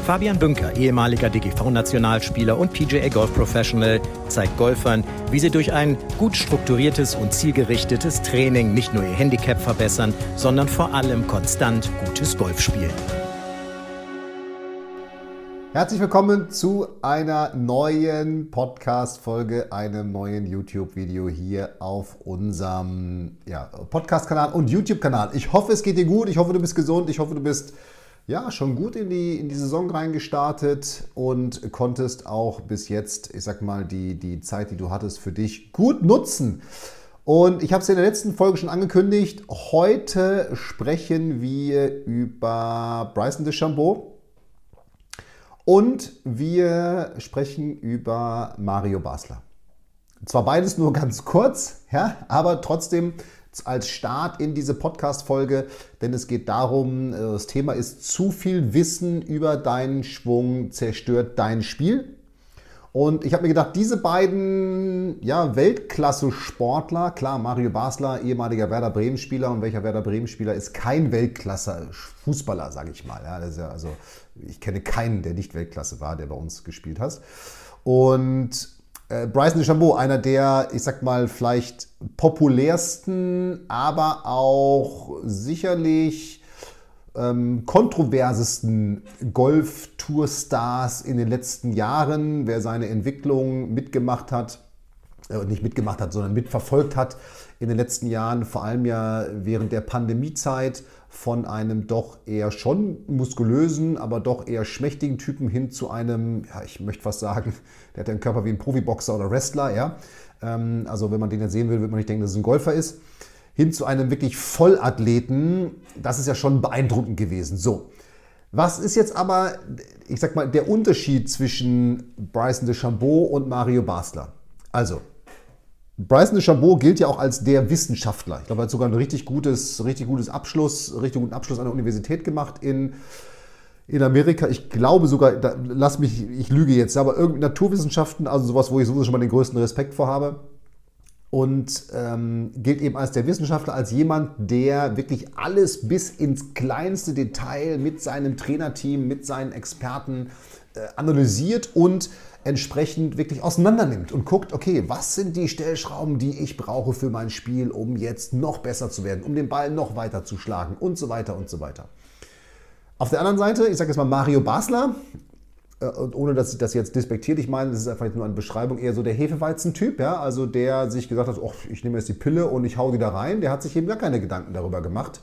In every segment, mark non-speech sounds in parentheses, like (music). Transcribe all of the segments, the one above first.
Fabian Bünker, ehemaliger DGV-Nationalspieler und PGA Golf Professional, zeigt Golfern, wie sie durch ein gut strukturiertes und zielgerichtetes Training nicht nur ihr Handicap verbessern, sondern vor allem konstant gutes Golf spielen. Herzlich willkommen zu einer neuen Podcast-Folge, einem neuen YouTube-Video hier auf unserem ja, Podcast-Kanal und YouTube-Kanal. Ich hoffe, es geht dir gut, ich hoffe, du bist gesund, ich hoffe, du bist ja schon gut in die, in die Saison reingestartet und konntest auch bis jetzt, ich sag mal, die, die Zeit, die du hattest, für dich gut nutzen. Und ich habe es in der letzten Folge schon angekündigt. Heute sprechen wir über Bryson DeChambeau und wir sprechen über Mario Basler. Zwar beides nur (laughs) ganz kurz, ja, aber trotzdem als Start in diese Podcast-Folge, denn es geht darum, äh, das Thema ist zu viel Wissen über deinen Schwung zerstört dein Spiel. Und ich habe mir gedacht, diese beiden ja, Weltklasse-Sportler, klar, Mario Basler, ehemaliger Werder Bremen-Spieler und welcher Werder Bremen-Spieler ist kein Weltklasse-Fußballer, sage ich mal. Ja, ja, also, ich kenne keinen, der nicht Weltklasse war, der bei uns gespielt hat. Und äh, Bryson DeChambeau, einer der, ich sag mal, vielleicht populärsten, aber auch sicherlich ähm, kontroversesten Golf-Tour-Stars in den letzten Jahren. Wer seine Entwicklung mitgemacht hat, äh, nicht mitgemacht hat, sondern mitverfolgt hat in den letzten Jahren, vor allem ja während der Pandemiezeit, von einem doch eher schon muskulösen, aber doch eher schmächtigen Typen hin zu einem, ja, ich möchte fast sagen, (laughs) der hat einen Körper wie ein Profiboxer oder Wrestler, ja. Ähm, also wenn man den jetzt sehen will, wird man nicht denken, dass es ein Golfer ist hin zu einem wirklich Vollathleten, das ist ja schon beeindruckend gewesen. So. Was ist jetzt aber, ich sag mal, der Unterschied zwischen Bryson DeChambeau und Mario Basler? Also, Bryson DeChambeau gilt ja auch als der Wissenschaftler. Ich glaube, er hat sogar ein richtig gutes, richtig gutes Abschluss, richtig guten Abschluss an der Universität gemacht in, in Amerika. Ich glaube sogar, da, lass mich, ich lüge jetzt, aber irgendwie Naturwissenschaften, also sowas, wo ich sowieso schon mal den größten Respekt vor habe und ähm, gilt eben als der Wissenschaftler, als jemand, der wirklich alles bis ins kleinste Detail mit seinem Trainerteam, mit seinen Experten äh, analysiert und entsprechend wirklich auseinandernimmt und guckt, okay, was sind die Stellschrauben, die ich brauche für mein Spiel, um jetzt noch besser zu werden, um den Ball noch weiter zu schlagen und so weiter und so weiter. Auf der anderen Seite, ich sage jetzt mal Mario Basler, äh, und ohne dass ich das jetzt despektierlich meine, das ist einfach nur eine Beschreibung, eher so der Hefeweizen-Typ, ja, also der sich gesagt hat, oh, ich nehme jetzt die Pille und ich hau die da rein, der hat sich eben gar keine Gedanken darüber gemacht,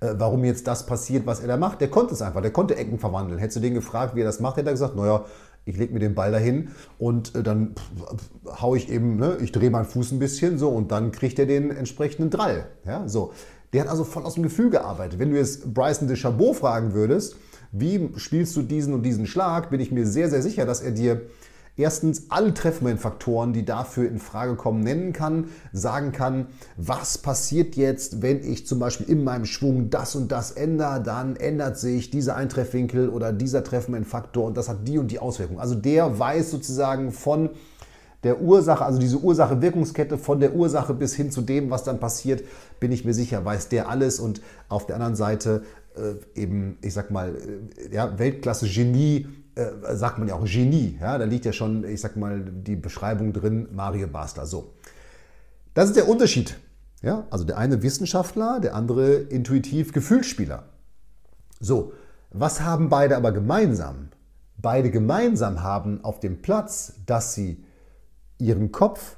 äh, warum jetzt das passiert, was er da macht. Der konnte es einfach, der konnte Ecken verwandeln. Hättest du den gefragt, wie er das macht, hätte er gesagt, naja, ich lege mir den Ball dahin und äh, dann hau ich eben, ne, ich drehe meinen Fuß ein bisschen so und dann kriegt er den entsprechenden Drall. Ja, so. Der hat also voll aus dem Gefühl gearbeitet. Wenn du jetzt Bryson de Chabot fragen würdest, wie spielst du diesen und diesen Schlag, bin ich mir sehr, sehr sicher, dass er dir erstens alle Treffmomentfaktoren, die dafür in Frage kommen, nennen kann, sagen kann, was passiert jetzt, wenn ich zum Beispiel in meinem Schwung das und das ändere, dann ändert sich dieser Eintreffwinkel oder dieser Treffmomentfaktor und das hat die und die Auswirkung. Also der weiß sozusagen von der Ursache, also diese Ursache-Wirkungskette von der Ursache bis hin zu dem, was dann passiert, bin ich mir sicher, weiß der alles und auf der anderen Seite äh, eben, ich sag mal, äh, ja, Weltklasse-Genie, äh, sagt man ja auch Genie. Ja? Da liegt ja schon, ich sag mal, die Beschreibung drin, Mario Basler. So. Das ist der Unterschied. Ja? Also der eine Wissenschaftler, der andere intuitiv Gefühlsspieler. So, was haben beide aber gemeinsam? Beide gemeinsam haben auf dem Platz, dass sie ihren Kopf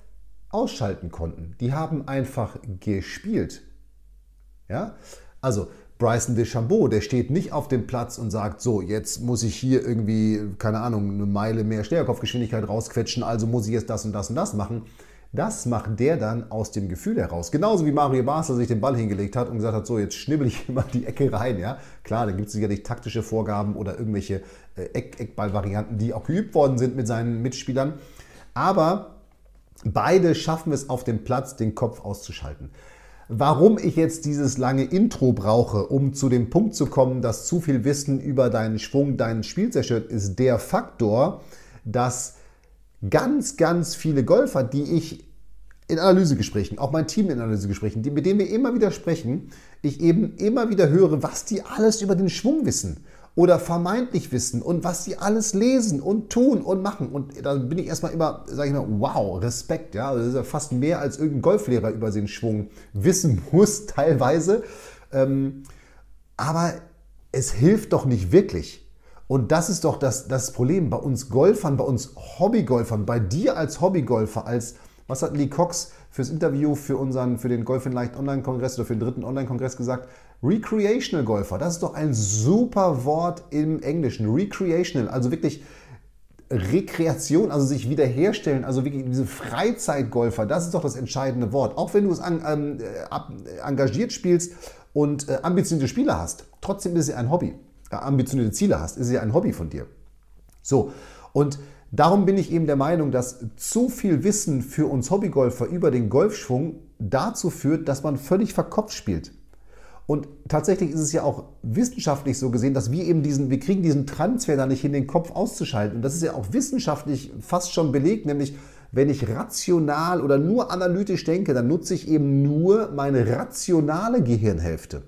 ausschalten konnten. Die haben einfach gespielt. Ja? Also Bryson DeChambeau, der steht nicht auf dem Platz und sagt, so, jetzt muss ich hier irgendwie, keine Ahnung, eine Meile mehr Steuerkopfgeschwindigkeit rausquetschen, also muss ich jetzt das und das und das machen. Das macht der dann aus dem Gefühl heraus. Genauso wie Mario Basler sich den Ball hingelegt hat und gesagt hat, so, jetzt schnibbel ich (laughs) immer die Ecke rein. Ja? Klar, da gibt es sicherlich taktische Vorgaben oder irgendwelche äh, Eck Eckball-Varianten, die auch geübt worden sind mit seinen Mitspielern. Aber beide schaffen es auf dem Platz, den Kopf auszuschalten. Warum ich jetzt dieses lange Intro brauche, um zu dem Punkt zu kommen, dass zu viel Wissen über deinen Schwung, deinen Spiel zerstört, ist der Faktor, dass ganz, ganz viele Golfer, die ich in Analysegesprächen, auch mein Team in Analysegesprächen, die, mit denen wir immer wieder sprechen, ich eben immer wieder höre, was die alles über den Schwung wissen oder vermeintlich wissen und was sie alles lesen und tun und machen. Und da bin ich erstmal immer, sage ich mal, wow, Respekt. Ja? Das ist ja fast mehr als irgendein Golflehrer über den Schwung wissen (laughs) muss, teilweise. Ähm, aber es hilft doch nicht wirklich. Und das ist doch das, das Problem bei uns Golfern, bei uns Hobbygolfern, bei dir als Hobbygolfer, als, was hat Lee Cox fürs Interview für, unseren, für den Golf in Leicht Online-Kongress oder für den dritten Online-Kongress gesagt? Recreational Golfer, das ist doch ein super Wort im Englischen. Recreational, also wirklich Rekreation, also sich wiederherstellen, also wirklich diese Freizeitgolfer, das ist doch das entscheidende Wort. Auch wenn du es an, ähm, äh, engagiert spielst und äh, ambitionierte Spieler hast, trotzdem ist es ja ein Hobby. Äh, ambitionierte Ziele hast, ist es ja ein Hobby von dir. So, und darum bin ich eben der Meinung, dass zu viel Wissen für uns Hobbygolfer über den Golfschwung dazu führt, dass man völlig verkopft spielt. Und tatsächlich ist es ja auch wissenschaftlich so gesehen, dass wir eben diesen, wir kriegen diesen Transfer da nicht hin, den Kopf auszuschalten. Und das ist ja auch wissenschaftlich fast schon belegt, nämlich wenn ich rational oder nur analytisch denke, dann nutze ich eben nur meine rationale Gehirnhälfte.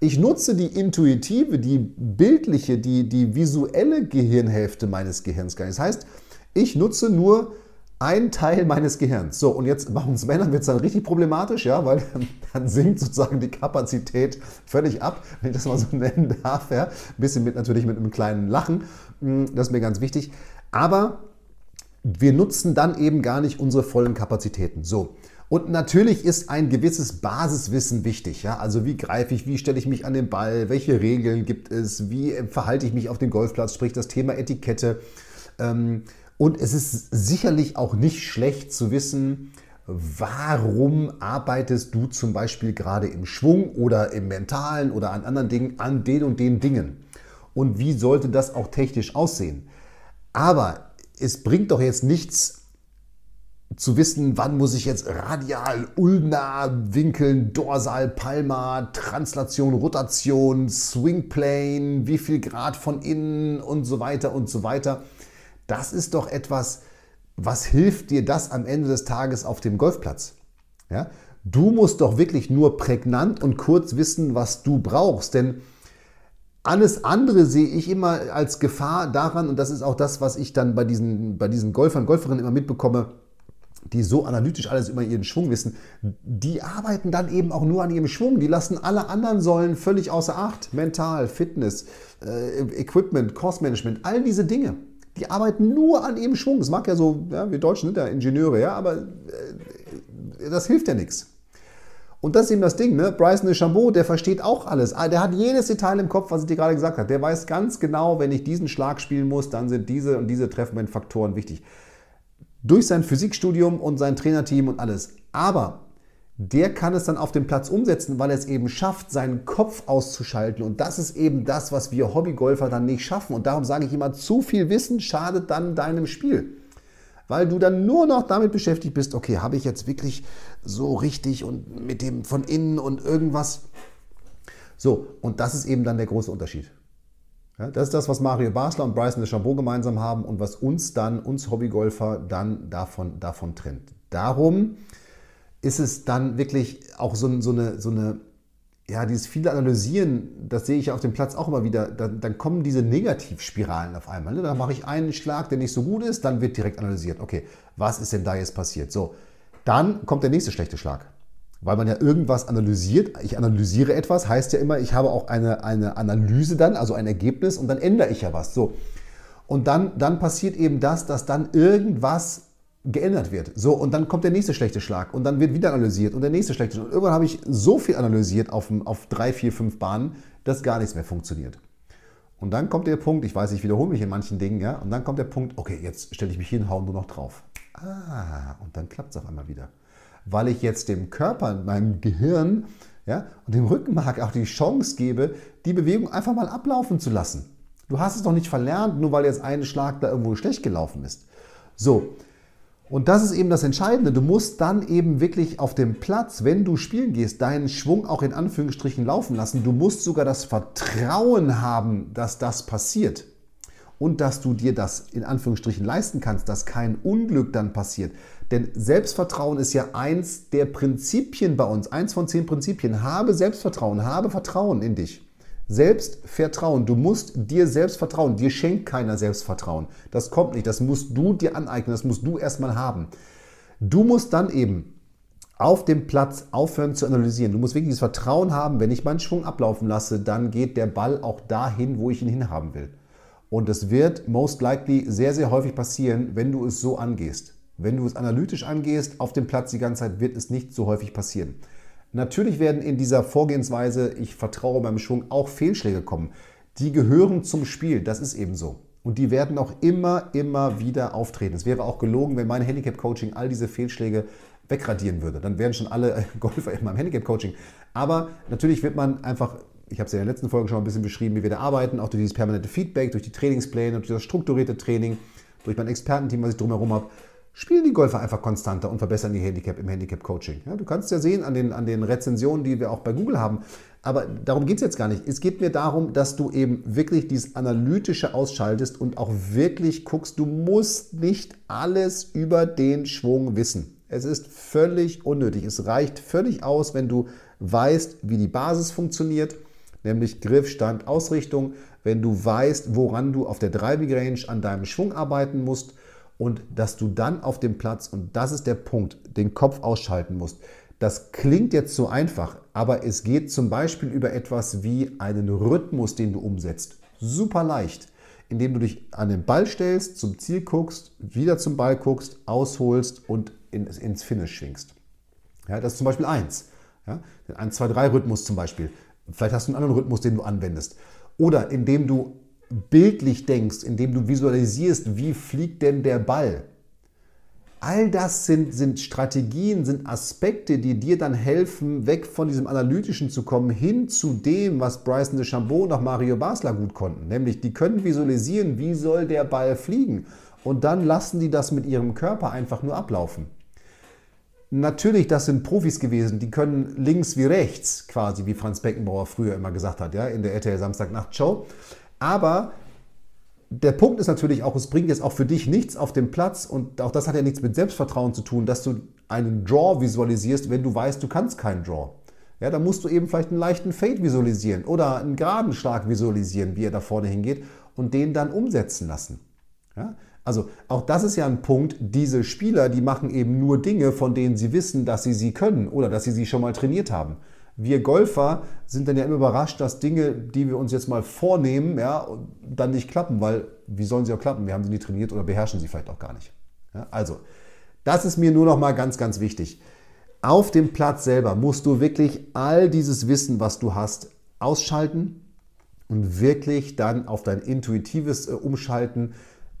Ich nutze die intuitive, die bildliche, die, die visuelle Gehirnhälfte meines Gehirns gar nicht. Das heißt, ich nutze nur ein Teil meines Gehirns. So, und jetzt bei uns Männern wird es dann richtig problematisch, ja, weil (laughs) dann sinkt sozusagen die Kapazität völlig ab, wenn ich das mal so (laughs) nennen darf. Ja. Ein bisschen mit natürlich mit einem kleinen Lachen, hm, das ist mir ganz wichtig. Aber wir nutzen dann eben gar nicht unsere vollen Kapazitäten. So. Und natürlich ist ein gewisses Basiswissen wichtig. Ja? Also wie greife ich, wie stelle ich mich an den Ball, welche Regeln gibt es, wie verhalte ich mich auf dem Golfplatz, sprich das Thema Etikette. Ähm, und es ist sicherlich auch nicht schlecht zu wissen, warum arbeitest du zum Beispiel gerade im Schwung oder im Mentalen oder an anderen Dingen an den und den Dingen. Und wie sollte das auch technisch aussehen? Aber es bringt doch jetzt nichts zu wissen, wann muss ich jetzt radial, ulnar winkeln, dorsal, palmar, Translation, Rotation, Swingplane, wie viel Grad von innen und so weiter und so weiter. Das ist doch etwas, was hilft dir das am Ende des Tages auf dem Golfplatz? Ja? Du musst doch wirklich nur prägnant und kurz wissen, was du brauchst, denn alles andere sehe ich immer als Gefahr daran, und das ist auch das, was ich dann bei diesen, bei diesen Golfern, Golferinnen immer mitbekomme, die so analytisch alles über ihren Schwung wissen, die arbeiten dann eben auch nur an ihrem Schwung. Die lassen alle anderen Säulen völlig außer Acht. Mental, Fitness, äh, Equipment, Cost Management, all diese Dinge. Die arbeiten nur an ihrem Schwung. Es mag ja so, ja, wir Deutschen sind ja Ingenieure, ja, aber äh, das hilft ja nichts. Und das ist eben das Ding, ne? Bryson DeChambeau, der versteht auch alles. Ah, der hat jedes Detail im Kopf, was ich dir gerade gesagt habe. Der weiß ganz genau, wenn ich diesen Schlag spielen muss, dann sind diese und diese Treffmomentfaktoren wichtig. Durch sein Physikstudium und sein Trainerteam und alles. Aber der kann es dann auf dem Platz umsetzen, weil er es eben schafft, seinen Kopf auszuschalten. Und das ist eben das, was wir Hobbygolfer dann nicht schaffen. Und darum sage ich immer, zu viel Wissen schadet dann deinem Spiel. Weil du dann nur noch damit beschäftigt bist, okay, habe ich jetzt wirklich so richtig und mit dem von innen und irgendwas. So, und das ist eben dann der große Unterschied. Ja, das ist das, was Mario Basler und Bryson DeChambeau gemeinsam haben und was uns dann, uns Hobbygolfer, dann davon, davon trennt. Darum ist es dann wirklich auch so, so, eine, so eine, ja, dieses viele Analysieren, das sehe ich auf dem Platz auch immer wieder, dann, dann kommen diese Negativspiralen auf einmal. Ne? Da mache ich einen Schlag, der nicht so gut ist, dann wird direkt analysiert. Okay, was ist denn da jetzt passiert? So, dann kommt der nächste schlechte Schlag. Weil man ja irgendwas analysiert. Ich analysiere etwas, heißt ja immer, ich habe auch eine, eine Analyse dann, also ein Ergebnis und dann ändere ich ja was. So. Und dann, dann passiert eben das, dass dann irgendwas geändert wird. So, und dann kommt der nächste schlechte Schlag und dann wird wieder analysiert und der nächste schlechte Schlag. Und irgendwann habe ich so viel analysiert auf, auf drei, vier, fünf Bahnen, dass gar nichts mehr funktioniert. Und dann kommt der Punkt, ich weiß, ich wiederhole mich in manchen Dingen, ja, und dann kommt der Punkt, okay, jetzt stelle ich mich hin, haue nur noch drauf. Ah, und dann klappt es auf einmal wieder. Weil ich jetzt dem Körper, meinem Gehirn ja, und dem Rückenmark auch die Chance gebe, die Bewegung einfach mal ablaufen zu lassen. Du hast es doch nicht verlernt, nur weil jetzt ein Schlag da irgendwo schlecht gelaufen ist. So, Und das ist eben das Entscheidende. Du musst dann eben wirklich auf dem Platz, wenn du spielen gehst, deinen Schwung auch in Anführungsstrichen laufen lassen. Du musst sogar das Vertrauen haben, dass das passiert. Und dass du dir das in Anführungsstrichen leisten kannst, dass kein Unglück dann passiert. Denn Selbstvertrauen ist ja eins der Prinzipien bei uns, eins von zehn Prinzipien. Habe Selbstvertrauen, habe Vertrauen in dich. Selbstvertrauen. Du musst dir selbst vertrauen. Dir schenkt keiner Selbstvertrauen. Das kommt nicht. Das musst du dir aneignen. Das musst du erstmal haben. Du musst dann eben auf dem Platz aufhören zu analysieren. Du musst wirklich das Vertrauen haben, wenn ich meinen Schwung ablaufen lasse, dann geht der Ball auch dahin, wo ich ihn hinhaben will. Und es wird most likely sehr, sehr häufig passieren, wenn du es so angehst. Wenn du es analytisch angehst, auf dem Platz die ganze Zeit, wird es nicht so häufig passieren. Natürlich werden in dieser Vorgehensweise, ich vertraue meinem Schwung, auch Fehlschläge kommen. Die gehören zum Spiel, das ist eben so. Und die werden auch immer, immer wieder auftreten. Es wäre auch gelogen, wenn mein Handicap-Coaching all diese Fehlschläge wegradieren würde. Dann wären schon alle (laughs) Golfer in meinem Handicap-Coaching. Aber natürlich wird man einfach, ich habe es ja in der letzten Folge schon ein bisschen beschrieben, wie wir da arbeiten, auch durch dieses permanente Feedback, durch die Trainingspläne, durch das strukturierte Training, durch mein Expertenteam, was ich drumherum habe, spielen die Golfer einfach konstanter und verbessern ihr Handicap im Handicap-Coaching. Ja, du kannst ja sehen an den, an den Rezensionen, die wir auch bei Google haben. Aber darum geht es jetzt gar nicht. Es geht mir darum, dass du eben wirklich dieses Analytische ausschaltest und auch wirklich guckst, du musst nicht alles über den Schwung wissen. Es ist völlig unnötig. Es reicht völlig aus, wenn du weißt, wie die Basis funktioniert, nämlich Griff, Stand, Ausrichtung, wenn du weißt, woran du auf der Driving Range an deinem Schwung arbeiten musst und dass du dann auf dem Platz, und das ist der Punkt, den Kopf ausschalten musst. Das klingt jetzt so einfach, aber es geht zum Beispiel über etwas wie einen Rhythmus, den du umsetzt. Super leicht, indem du dich an den Ball stellst, zum Ziel guckst, wieder zum Ball guckst, ausholst und ins Finish schwingst. Ja, das ist zum Beispiel eins. Ja, den 1, 2, 3 Rhythmus zum Beispiel. Vielleicht hast du einen anderen Rhythmus, den du anwendest. Oder indem du bildlich denkst, indem du visualisierst, wie fliegt denn der Ball. All das sind, sind Strategien, sind Aspekte, die dir dann helfen, weg von diesem Analytischen zu kommen, hin zu dem, was Bryson de Chambeau und auch Mario Basler gut konnten. Nämlich, die können visualisieren, wie soll der Ball fliegen. Und dann lassen die das mit ihrem Körper einfach nur ablaufen. Natürlich, das sind Profis gewesen, die können links wie rechts, quasi wie Franz Beckenbauer früher immer gesagt hat, ja, in der RTL Samstagnacht-Show. Aber der Punkt ist natürlich auch, es bringt jetzt auch für dich nichts auf dem Platz und auch das hat ja nichts mit Selbstvertrauen zu tun, dass du einen Draw visualisierst, wenn du weißt, du kannst keinen Draw. Ja, da musst du eben vielleicht einen leichten Fade visualisieren oder einen geraden Schlag visualisieren, wie er da vorne hingeht und den dann umsetzen lassen. Ja? Also auch das ist ja ein Punkt, diese Spieler, die machen eben nur Dinge, von denen sie wissen, dass sie sie können oder dass sie sie schon mal trainiert haben wir Golfer sind dann ja immer überrascht, dass Dinge, die wir uns jetzt mal vornehmen, ja, dann nicht klappen, weil wie sollen sie auch klappen? Wir haben sie nie trainiert oder beherrschen sie vielleicht auch gar nicht. Ja, also, das ist mir nur noch mal ganz, ganz wichtig. Auf dem Platz selber musst du wirklich all dieses Wissen, was du hast, ausschalten und wirklich dann auf dein intuitives äh, Umschalten,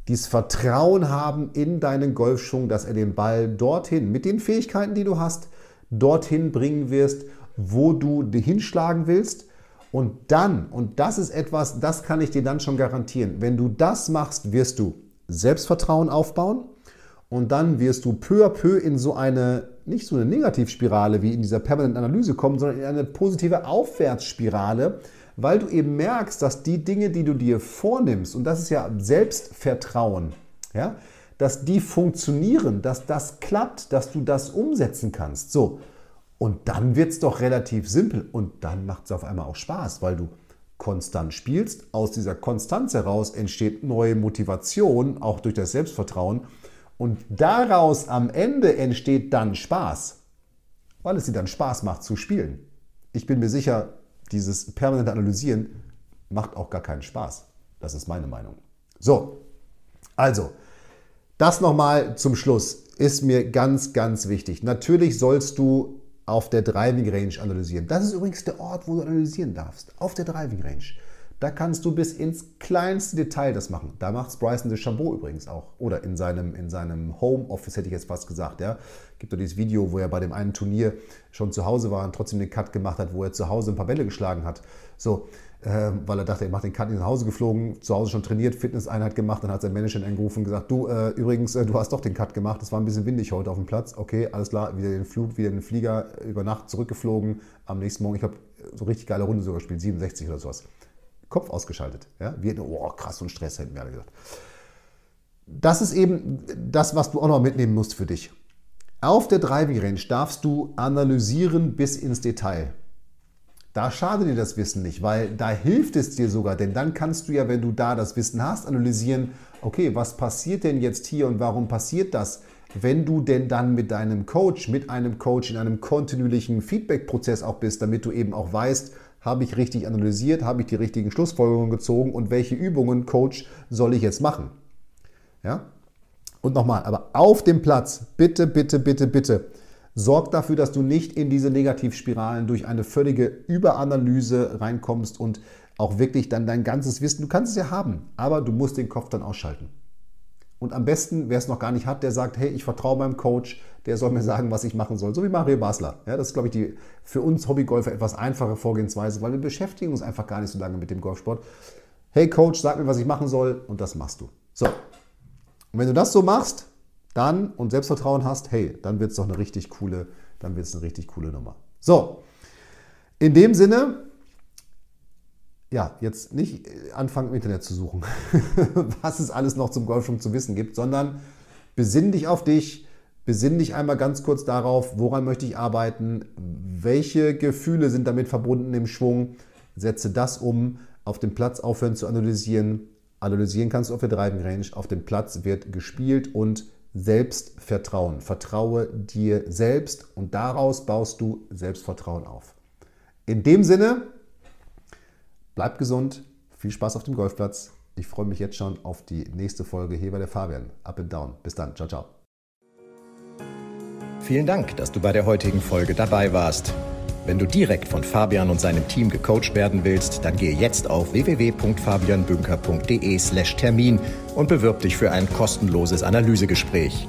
dieses Vertrauen haben in deinen Golfschwung, dass er den Ball dorthin, mit den Fähigkeiten, die du hast, dorthin bringen wirst wo du hinschlagen willst. Und dann, und das ist etwas, das kann ich dir dann schon garantieren, wenn du das machst, wirst du Selbstvertrauen aufbauen und dann wirst du peu à peu in so eine, nicht so eine Negativspirale wie in dieser permanenten Analyse kommen, sondern in eine positive Aufwärtsspirale, weil du eben merkst, dass die Dinge, die du dir vornimmst, und das ist ja Selbstvertrauen, ja, dass die funktionieren, dass das klappt, dass du das umsetzen kannst. So, und dann wird es doch relativ simpel und dann macht es auf einmal auch Spaß, weil du konstant spielst. Aus dieser Konstanz heraus entsteht neue Motivation, auch durch das Selbstvertrauen. Und daraus am Ende entsteht dann Spaß, weil es dir dann Spaß macht zu spielen. Ich bin mir sicher, dieses permanente Analysieren macht auch gar keinen Spaß. Das ist meine Meinung. So, also, das nochmal zum Schluss ist mir ganz, ganz wichtig. Natürlich sollst du auf der Driving Range analysieren. Das ist übrigens der Ort, wo du analysieren darfst. Auf der Driving Range. Da kannst du bis ins kleinste Detail das machen. Da macht es Bryson DeChambeau übrigens auch. Oder in seinem, in seinem Homeoffice hätte ich jetzt fast gesagt. Ja. Gibt doch dieses Video, wo er bei dem einen Turnier schon zu Hause war und trotzdem den Cut gemacht hat, wo er zu Hause ein paar Bälle geschlagen hat. So, äh, weil er dachte, er macht den Cut, nach Hause geflogen, zu Hause schon trainiert, Fitnesseinheit gemacht, dann hat sein Manager angerufen und gesagt, du, äh, übrigens, äh, du hast doch den Cut gemacht, es war ein bisschen windig heute auf dem Platz, okay, alles klar, wieder den Flug, wieder den Flieger, über Nacht zurückgeflogen, am nächsten Morgen, ich habe so richtig geile Runde sogar gespielt, 67 oder sowas. Kopf ausgeschaltet, ja, wir, oh krass, ein Stress, hätten wir alle gesagt. Das ist eben das, was du auch noch mitnehmen musst für dich. Auf der Driving Range darfst du analysieren bis ins Detail. Da schadet dir das Wissen nicht, weil da hilft es dir sogar, denn dann kannst du ja, wenn du da das Wissen hast, analysieren, okay, was passiert denn jetzt hier und warum passiert das? Wenn du denn dann mit deinem Coach, mit einem Coach in einem kontinuierlichen Feedback-Prozess auch bist, damit du eben auch weißt, habe ich richtig analysiert, habe ich die richtigen Schlussfolgerungen gezogen und welche Übungen, Coach, soll ich jetzt machen? Ja? Und nochmal, aber auf dem Platz, bitte, bitte, bitte, bitte, Sorg dafür, dass du nicht in diese Negativspiralen durch eine völlige Überanalyse reinkommst und auch wirklich dann dein ganzes Wissen, du kannst es ja haben, aber du musst den Kopf dann ausschalten. Und am besten, wer es noch gar nicht hat, der sagt, hey, ich vertraue meinem Coach, der soll mir sagen, was ich machen soll. So wie Mario Basler. Ja, das ist, glaube ich, die für uns Hobbygolfer etwas einfache Vorgehensweise, weil wir beschäftigen uns einfach gar nicht so lange mit dem Golfsport. Hey Coach, sag mir, was ich machen soll und das machst du. So. Und wenn du das so machst, dann und Selbstvertrauen hast, hey, dann wird es doch eine richtig coole, dann wird es eine richtig coole Nummer. So, in dem Sinne, ja, jetzt nicht anfangen im Internet zu suchen, (laughs) was es alles noch zum Golfschwung zu wissen gibt, sondern besinn dich auf dich, besinn dich einmal ganz kurz darauf, woran möchte ich arbeiten, welche Gefühle sind damit verbunden im Schwung, setze das um, auf dem Platz aufhören zu analysieren. Analysieren kannst du auf der Driving Range, auf dem Platz wird gespielt und Selbstvertrauen. Vertraue dir selbst und daraus baust du Selbstvertrauen auf. In dem Sinne, bleib gesund, viel Spaß auf dem Golfplatz. Ich freue mich jetzt schon auf die nächste Folge. Hier bei der Fabian. Up and down. Bis dann. Ciao, ciao. Vielen Dank, dass du bei der heutigen Folge dabei warst. Wenn du direkt von Fabian und seinem Team gecoacht werden willst, dann gehe jetzt auf www.fabianbünker.de/termin und bewirb dich für ein kostenloses Analysegespräch.